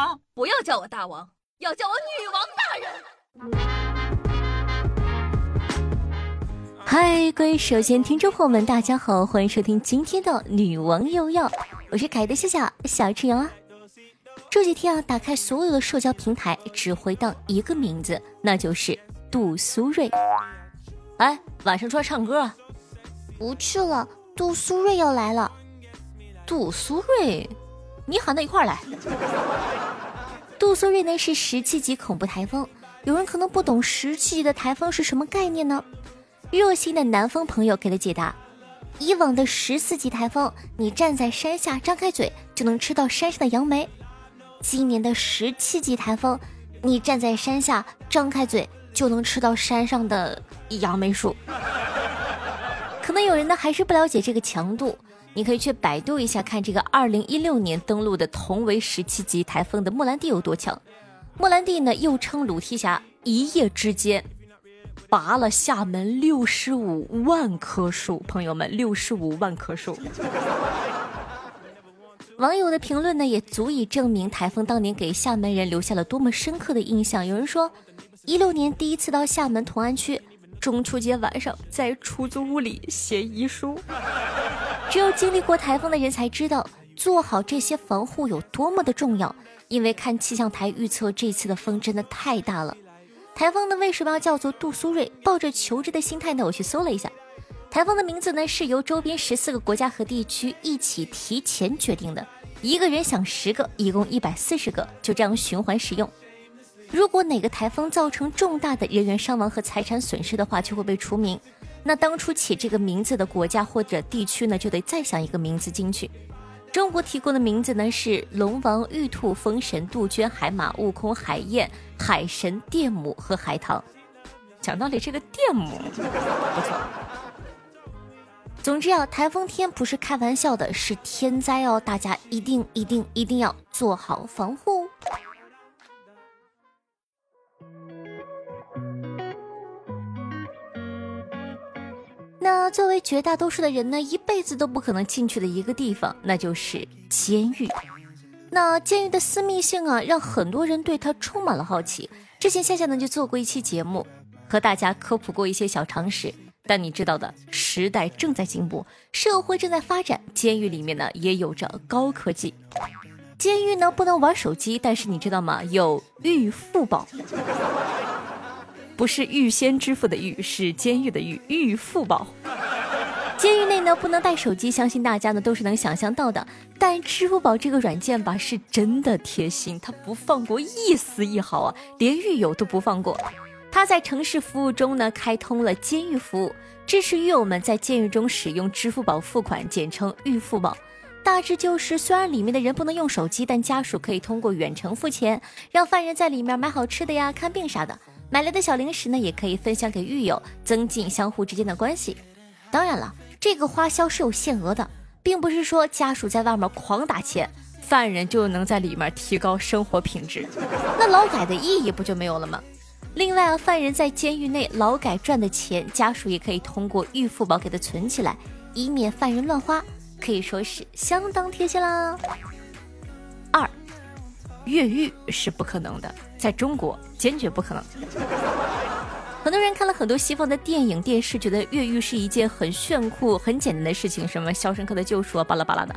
王，不要叫我大王，要叫我女王大人。嗨，各位首先听众朋友们，大家好，欢迎收听今天的女王又要，我是凯的笑笑小春瑶啊。这几天啊，打开所有的社交平台，只回荡一个名字，那就是杜苏芮。哎，晚上出来唱歌？不去了，杜苏芮要来了。杜苏芮，你喊他一块来。杜苏芮呢是十七级恐怖台风，有人可能不懂十七级的台风是什么概念呢？热心的南方朋友给了解答：以往的十四级台风，你站在山下张开嘴就能吃到山上的杨梅；今年的十七级台风，你站在山下张开嘴就能吃到山上的杨梅树。可能有人呢还是不了解这个强度。你可以去百度一下，看这个二零一六年登陆的同为十七级台风的莫兰蒂有多强。莫兰蒂呢，又称鲁提辖，一夜之间拔了厦门六十五万棵树。朋友们，六十五万棵树。网友的评论呢，也足以证明台风当年给厦门人留下了多么深刻的印象。有人说，一六年第一次到厦门同安区，中秋节晚上在出租屋里写遗书。只有经历过台风的人才知道，做好这些防护有多么的重要。因为看气象台预测，这次的风真的太大了。台风呢为什么要叫做杜苏芮？抱着求知的心态呢，我去搜了一下，台风的名字呢是由周边十四个国家和地区一起提前决定的。一个人想十个，一共一百四十个，就这样循环使用。如果哪个台风造成重大的人员伤亡和财产损失的话，就会被除名。那当初起这个名字的国家或者地区呢，就得再想一个名字进去。中国提供的名字呢是龙王、玉兔、风神、杜鹃、海马、悟空、海燕、海神、电母和海棠。讲道理，这个电母不错。总之啊，台风天不是开玩笑的，是天灾哦，大家一定一定一定要做好防护。作为绝大多数的人呢，一辈子都不可能进去的一个地方，那就是监狱。那监狱的私密性啊，让很多人对它充满了好奇。之前夏夏呢就做过一期节目，和大家科普过一些小常识。但你知道的，时代正在进步，社会正在发展，监狱里面呢也有着高科技。监狱呢不能玩手机，但是你知道吗？有预付宝。不是预先支付的预，是监狱的预。预付宝。监狱内呢不能带手机，相信大家呢都是能想象到的。但支付宝这个软件吧，是真的贴心，它不放过一丝一毫啊，连狱友都不放过。它在城市服务中呢开通了监狱服务，支持狱友们在监狱中使用支付宝付款，简称预付宝。大致就是虽然里面的人不能用手机，但家属可以通过远程付钱，让犯人在里面买好吃的呀、看病啥的。买来的小零食呢，也可以分享给狱友，增进相互之间的关系。当然了，这个花销是有限额的，并不是说家属在外面狂打钱，犯人就能在里面提高生活品质，那劳改的意义不就没有了吗？另外啊，犯人在监狱内劳改赚的钱，家属也可以通过预付宝给他存起来，以免犯人乱花，可以说是相当贴心啦。二。越狱是不可能的，在中国坚决不可能。很多人看了很多西方的电影电视，觉得越狱是一件很炫酷、很简单的事情，什么《肖申克的救赎》啊，巴拉巴拉的。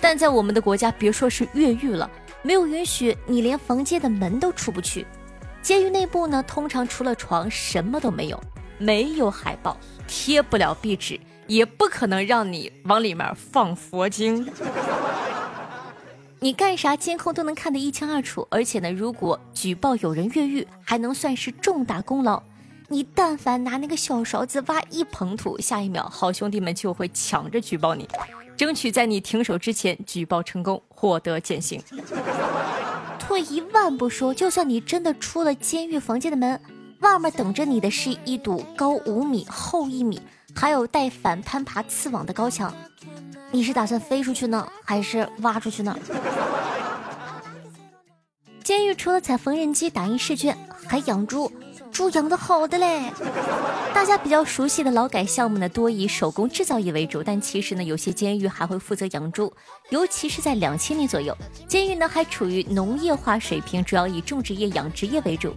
但在我们的国家，别说是越狱了，没有允许你连房间的门都出不去。监狱内部呢，通常除了床什么都没有，没有海报，贴不了壁纸，也不可能让你往里面放佛经。你干啥监控都能看得一清二楚，而且呢，如果举报有人越狱，还能算是重大功劳。你但凡拿那个小勺子挖一捧土，下一秒好兄弟们就会抢着举报你，争取在你停手之前举报成功，获得减刑。退一万步说，就算你真的出了监狱房间的门，外面等着你的是一堵高五米、厚一米，还有带反攀爬刺网的高墙。你是打算飞出去呢，还是挖出去呢？监狱除了采缝纫机、打印试卷，还养猪。猪养的好的嘞。大家比较熟悉的劳改项目呢，多以手工制造业为主，但其实呢，有些监狱还会负责养猪，尤其是在两千年左右，监狱呢还处于农业化水平，主要以种植业、养殖业为主。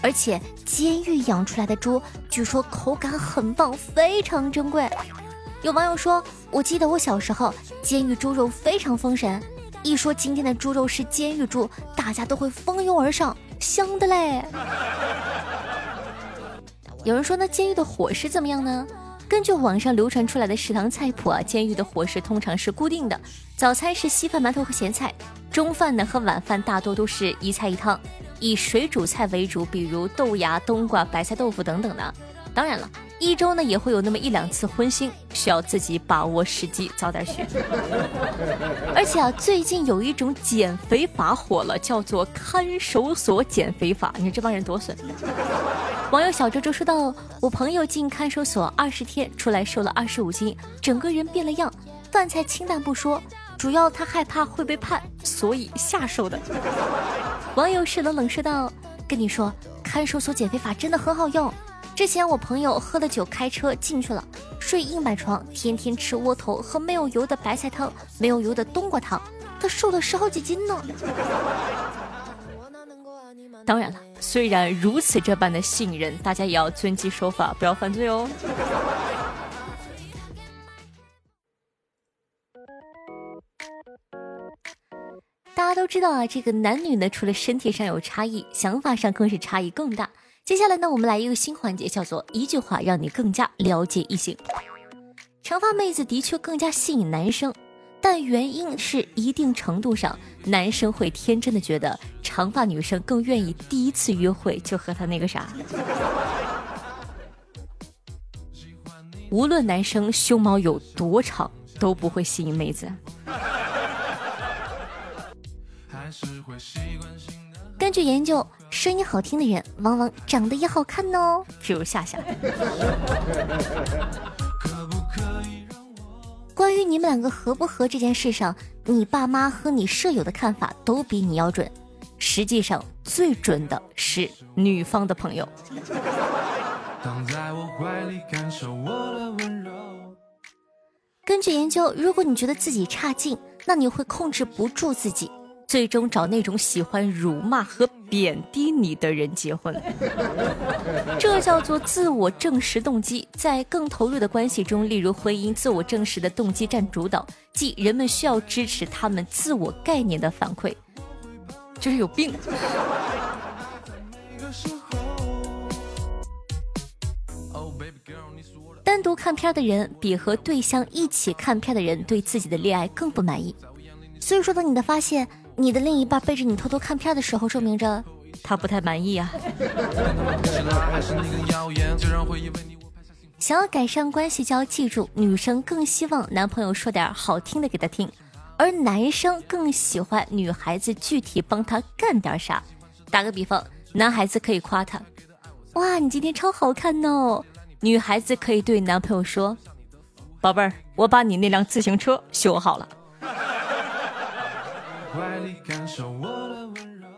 而且监狱养出来的猪，据说口感很棒，非常珍贵。有网友说：“我记得我小时候，监狱猪肉非常丰神，一说今天的猪肉是监狱猪，大家都会蜂拥而上，香的嘞。”有人说：“那监狱的伙食怎么样呢？”根据网上流传出来的食堂菜谱啊，监狱的伙食通常是固定的，早餐是稀饭、馒头和咸菜，中饭呢和晚饭大多都是一菜一汤。以水煮菜为主，比如豆芽、冬瓜、白菜、豆腐等等的。当然了，一周呢也会有那么一两次荤腥，需要自己把握时机，早点学。而且啊，最近有一种减肥法火了，叫做看守所减肥法。你说这帮人多损！网友小周周说道：“我朋友进看守所二十天，出来瘦了二十五斤，整个人变了样，饭菜清淡不说。”主要他害怕会被判，所以下手的。网友是冷冷说道：“跟你说，看守所减肥法真的很好用。之前我朋友喝了酒开车进去了，睡硬板床，天天吃窝头和没有油的白菜汤，没有油的冬瓜汤，他瘦了十好几斤呢。当然了，虽然如此这般的信任，大家也要遵纪守法，不要犯罪哦。”大家都知道啊，这个男女呢，除了身体上有差异，想法上更是差异更大。接下来呢，我们来一个新环节，叫做一句话让你更加了解异性。长发妹子的确更加吸引男生，但原因是一定程度上，男生会天真的觉得长发女生更愿意第一次约会就和他那个啥。无论男生胸毛有多长，都不会吸引妹子。根据研究，声音好听的人往往长得也好看哦，譬如夏夏。关于你们两个合不合这件事上，你爸妈和你舍友的看法都比你要准。实际上，最准的是女方的朋友。根据研究，如果你觉得自己差劲，那你会控制不住自己。最终找那种喜欢辱骂和贬低你的人结婚，这叫做自我证实动机。在更投入的关系中，例如婚姻，自我证实的动机占主导，即人们需要支持他们自我概念的反馈。就是有病。单独看片的人比和对象一起看片的人对自己的恋爱更不满意。所以说，等你的发现。你的另一半背着你偷偷看片的时候，说明着他不太满意啊。想要改善关系，就要记住，女生更希望男朋友说点好听的给她听，而男生更喜欢女孩子具体帮他干点啥。打个比方，男孩子可以夸她：“哇，你今天超好看哦。”女孩子可以对男朋友说：“宝贝儿，我把你那辆自行车修好了。”怀里感受我的温柔。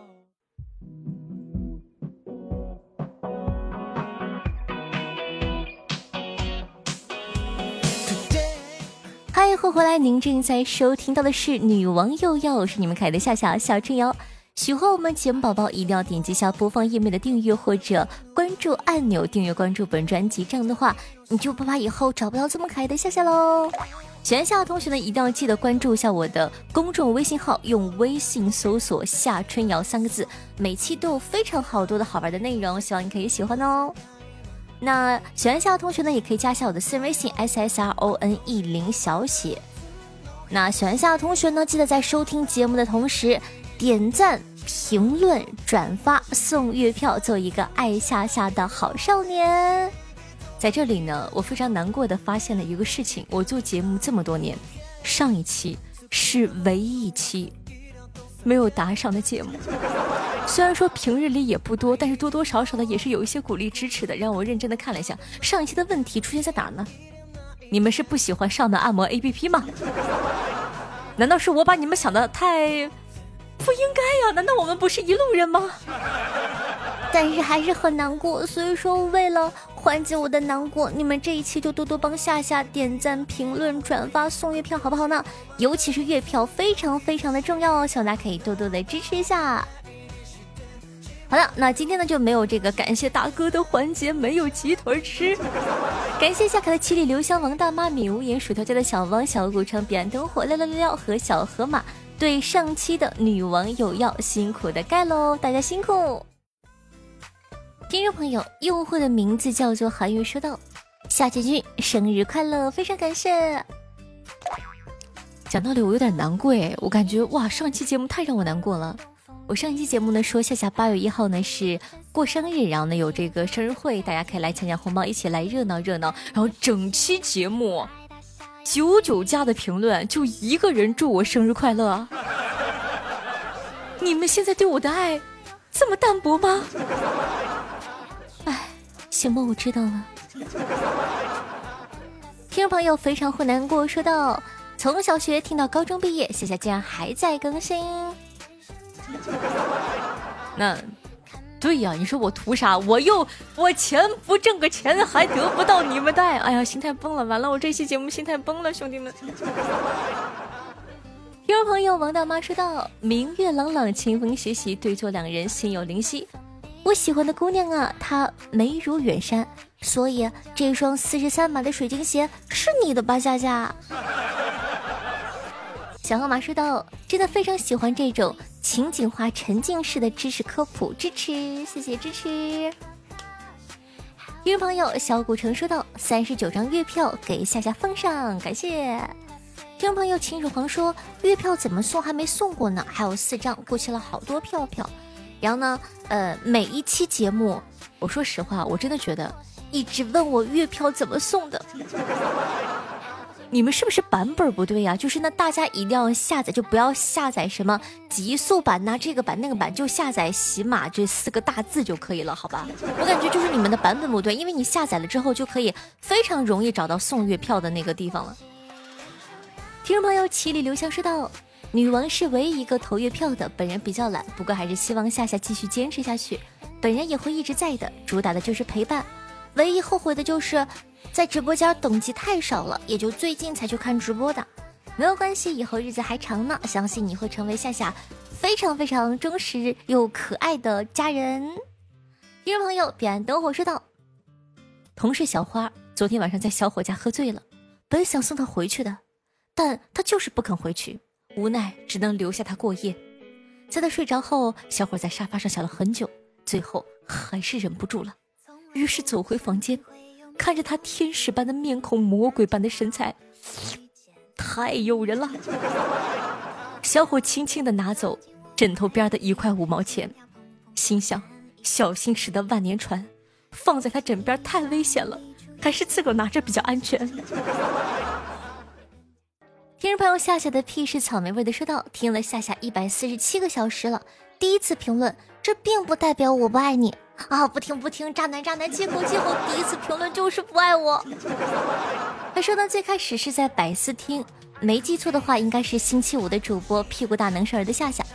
嗨，欢迎回来！您正在收听到的是《女王又要》，我是你们可爱的夏夏小春瑶。喜欢我们节目宝宝，一定要点击下播放页面的订阅或者关注按钮，订阅关注本专辑。这样的话，你就不怕以后找不到这么可爱的夏夏喽。喜欢夏的同学呢，一定要记得关注一下我的公众微信号，用微信搜索“夏春瑶”三个字，每期都有非常好多的好玩的内容，希望你可以喜欢哦。那喜欢夏的同学呢，也可以加一下我的私人微信 s s r o n e 零小写。那喜欢夏的同学呢，记得在收听节目的同时点赞、评论、转发、送月票，做一个爱夏夏的好少年。在这里呢，我非常难过的发现了一个事情：我做节目这么多年，上一期是唯一一期没有打赏的节目。虽然说平日里也不多，但是多多少少的也是有一些鼓励支持的。让我认真的看了一下，上一期的问题出现在哪呢？你们是不喜欢上的按摩 APP 吗？难道是我把你们想的太不应该呀？难道我们不是一路人吗？但是还是很难过。所以说，为了缓解我的难过，你们这一期就多多帮夏夏点赞、评论、转发、送月票，好不好呢？尤其是月票，非常非常的重要哦，希望大家可以多多的支持一下。好了，那今天呢就没有这个感谢大哥的环节，没有鸡腿吃。感谢夏卡的七里留香、王大妈、米无言、薯条家的小汪、小古城、彼岸灯火、六六六六和小河马对上期的女王有要辛苦的盖喽，大家辛苦。听众朋友，用户的名字叫做韩月，说道：“夏建军生日快乐，非常感谢。讲道理，我有点难过哎，我感觉哇，上期节目太让我难过了。我上一期节目呢说夏夏八月一号呢是过生日，然后呢有这个生日会，大家可以来抢抢红包，一起来热闹热闹。然后整期节目九九加的评论，就一个人祝我生日快乐。你们现在对我的爱这么淡薄吗？哎，行吧，我知道了。听众朋友非常会难过，说道：从小学听到高中毕业，夏夏竟然还在更新。那，对呀，你说我图啥？我又我钱不挣个钱，还得不到你们带，哎呀，心态崩了，完了，我这期节目心态崩了，兄弟们。听众朋友王大妈说道：“明月朗朗，清风习习，对坐两人，心有灵犀。我喜欢的姑娘啊，她眉如远山，所以这双四十三码的水晶鞋是你的吧，夏夏？”小河马说道：“真的非常喜欢这种。”情景化、沉浸式的知识科普，支持，谢谢支持。听众朋友小古城说道：“三十九张月票给夏夏奉上，感谢。”听众朋友秦始皇说：“月票怎么送还没送过呢？还有四张，过期了好多票票。”然后呢，呃，每一期节目，我说实话，我真的觉得一直问我月票怎么送的。你们是不是版本不对呀？就是那大家一定要下载，就不要下载什么极速版呐，这个版那个版，就下载喜马这四个大字就可以了，好吧？我感觉就是你们的版本不对，因为你下载了之后就可以非常容易找到送月票的那个地方了。听众朋友，七里留香说道：“女王是唯一一个投月票的，本人比较懒，不过还是希望夏夏继续坚持下去，本人也会一直在的，主打的就是陪伴。唯一后悔的就是。”在直播间等级太少了，也就最近才去看直播的。没有关系，以后日子还长呢，相信你会成为夏夏非常非常忠实又可爱的家人。听众朋友，彼岸灯火说道：“同事小花昨天晚上在小伙家喝醉了，本想送他回去的，但他就是不肯回去，无奈只能留下他过夜。在他睡着后，小伙在沙发上想了很久，最后还是忍不住了，于是走回房间。”看着他天使般的面孔，魔鬼般的身材，太诱人了。小伙轻轻的拿走枕头边的一块五毛钱，心想：小心驶得万年船，放在他枕边太危险了，还是自个拿着比较安全。听众朋友夏夏的屁是草莓味的说道：听了夏夏一百四十七个小时了，第一次评论，这并不代表我不爱你。啊！不听不听，渣男渣男，接口接口，第一次评论就是不爱我。他说呢，最开始是在百思听，没记错的话，应该是星期五的主播屁股大能事儿的夏夏。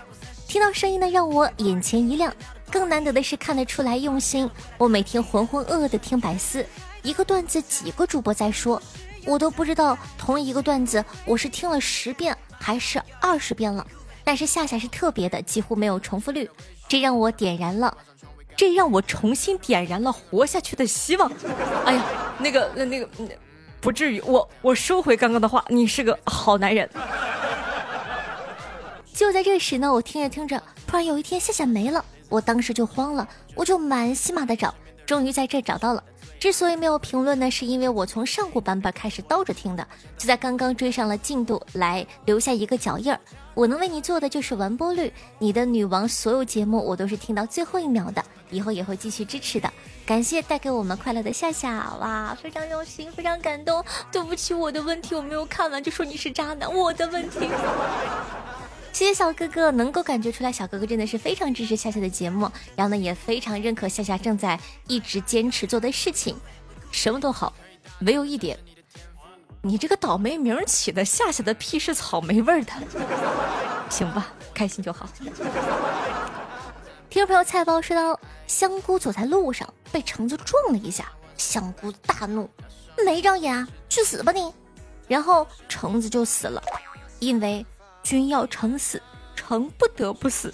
听到声音呢，让我眼前一亮。更难得的是看得出来用心。我每天浑浑噩噩的听百思，一个段子几个主播在说，我都不知道同一个段子我是听了十遍还是二十遍了。但是夏夏是特别的，几乎没有重复率，这让我点燃了。这让我重新点燃了活下去的希望。哎呀，那个、那、那个，不至于。我我收回刚刚的话，你是个好男人。就在这时呢，我听着听着，突然有一天夏夏没了，我当时就慌了，我就满西马的找，终于在这找到了。之所以没有评论呢，是因为我从上古版本开始倒着听的，就在刚刚追上了进度，来留下一个脚印儿。我能为你做的就是完播率，你的女王所有节目我都是听到最后一秒的，以后也会继续支持的。感谢带给我们快乐的夏夏，哇，非常用心，非常感动。对不起，我的问题我没有看完就说你是渣男，我的问题。谢谢小哥哥，能够感觉出来，小哥哥真的是非常支持夏夏的节目，然后呢，也非常认可夏夏正在一直坚持做的事情，什么都好，唯有一点，你这个倒霉名起的，夏夏的屁是草莓味的，行吧，开心就好。听众朋友菜包说道：香菇走在路上被橙子撞了一下，香菇大怒，没长眼啊，去死吧你！然后橙子就死了，因为君要橙死，橙不得不死。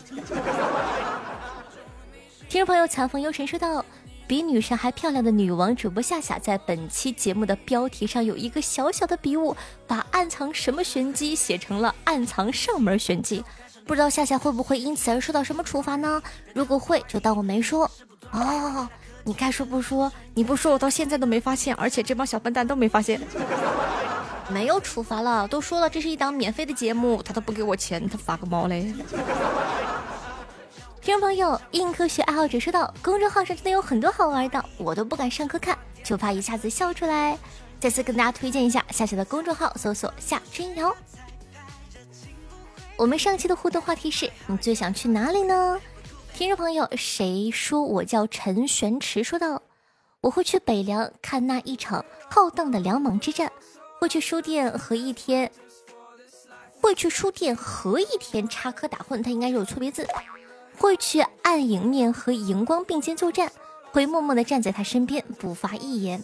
听众朋友残风幽神说道。比女神还漂亮的女王主播夏夏，在本期节目的标题上有一个小小的笔误，把暗藏什么玄机写成了暗藏上门玄机。不知道夏夏会不会因此而受到什么处罚呢？如果会，就当我没说。哦，你该说不说？你不说，我到现在都没发现，而且这帮小笨蛋都没发现。没有处罚了，都说了这是一档免费的节目，他都不给我钱，他发个毛嘞！听众朋友，硬科学爱好者说道：“公众号上真的有很多好玩的，我都不敢上课看，就怕一下子笑出来。再次跟大家推荐一下夏夏的公众号，搜索夏春瑶。我们上期的互动话题是你最想去哪里呢？听众朋友，谁说我叫陈玄池？说道：我会去北凉看那一场浩荡的两莽之战，会去书店和一天，会去书店和一天插科打诨，他应该是有错别字。会去暗影面和荧光并肩作战，会默默的站在他身边，不发一言。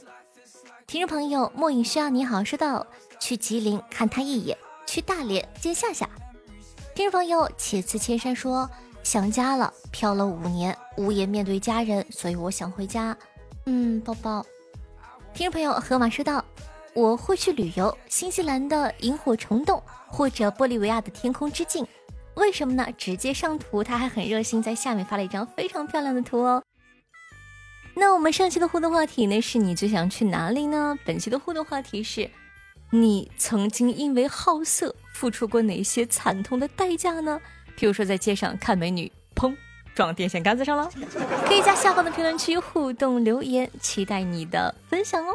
听众朋友，莫影需要你好好，说道：去吉林看他一眼，去大连见夏夏。听众朋友，且次千山说想家了，漂了五年，无颜面对家人，所以我想回家。嗯，抱抱。听众朋友，河马说道：我会去旅游，新西兰的萤火虫洞，或者玻利维亚的天空之镜。为什么呢？直接上图，他还很热心，在下面发了一张非常漂亮的图哦。那我们上期的互动话题呢？是你最想去哪里呢？本期的互动话题是：你曾经因为好色付出过哪些惨痛的代价呢？比如说在街上看美女，砰，撞电线杆子上了。可以在下方的评论区互动留言，期待你的分享哦。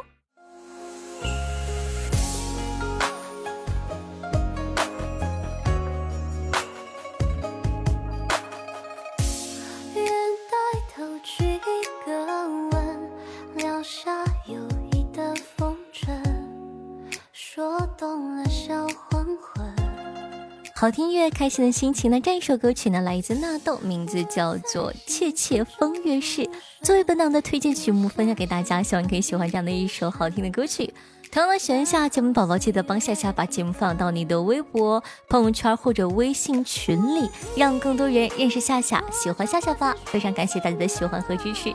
好听音乐，开心的心情。那这一首歌曲呢，来自纳豆，名字叫做《切切风月事》，作为本档的推荐曲目，分享给大家。希望你可以喜欢这样的一首好听的歌曲。同样的，喜欢下节目宝宝，记得帮夏夏把节目放到你的微博、朋友圈或者微信群里，让更多人认识夏夏，喜欢夏夏吧。非常感谢大家的喜欢和支持。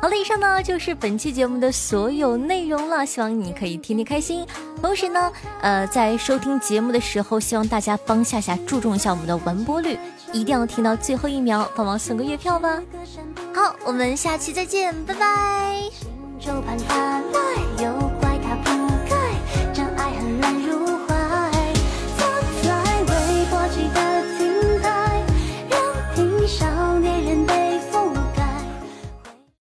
好了，以上呢就是本期节目的所有内容了，希望你可以天天开心。同时呢，呃，在收听节目的时候，希望大家帮夏夏注重一下我们的完播率，一定要听到最后一秒，帮忙送个月票吧。好，我们下期再见，拜拜。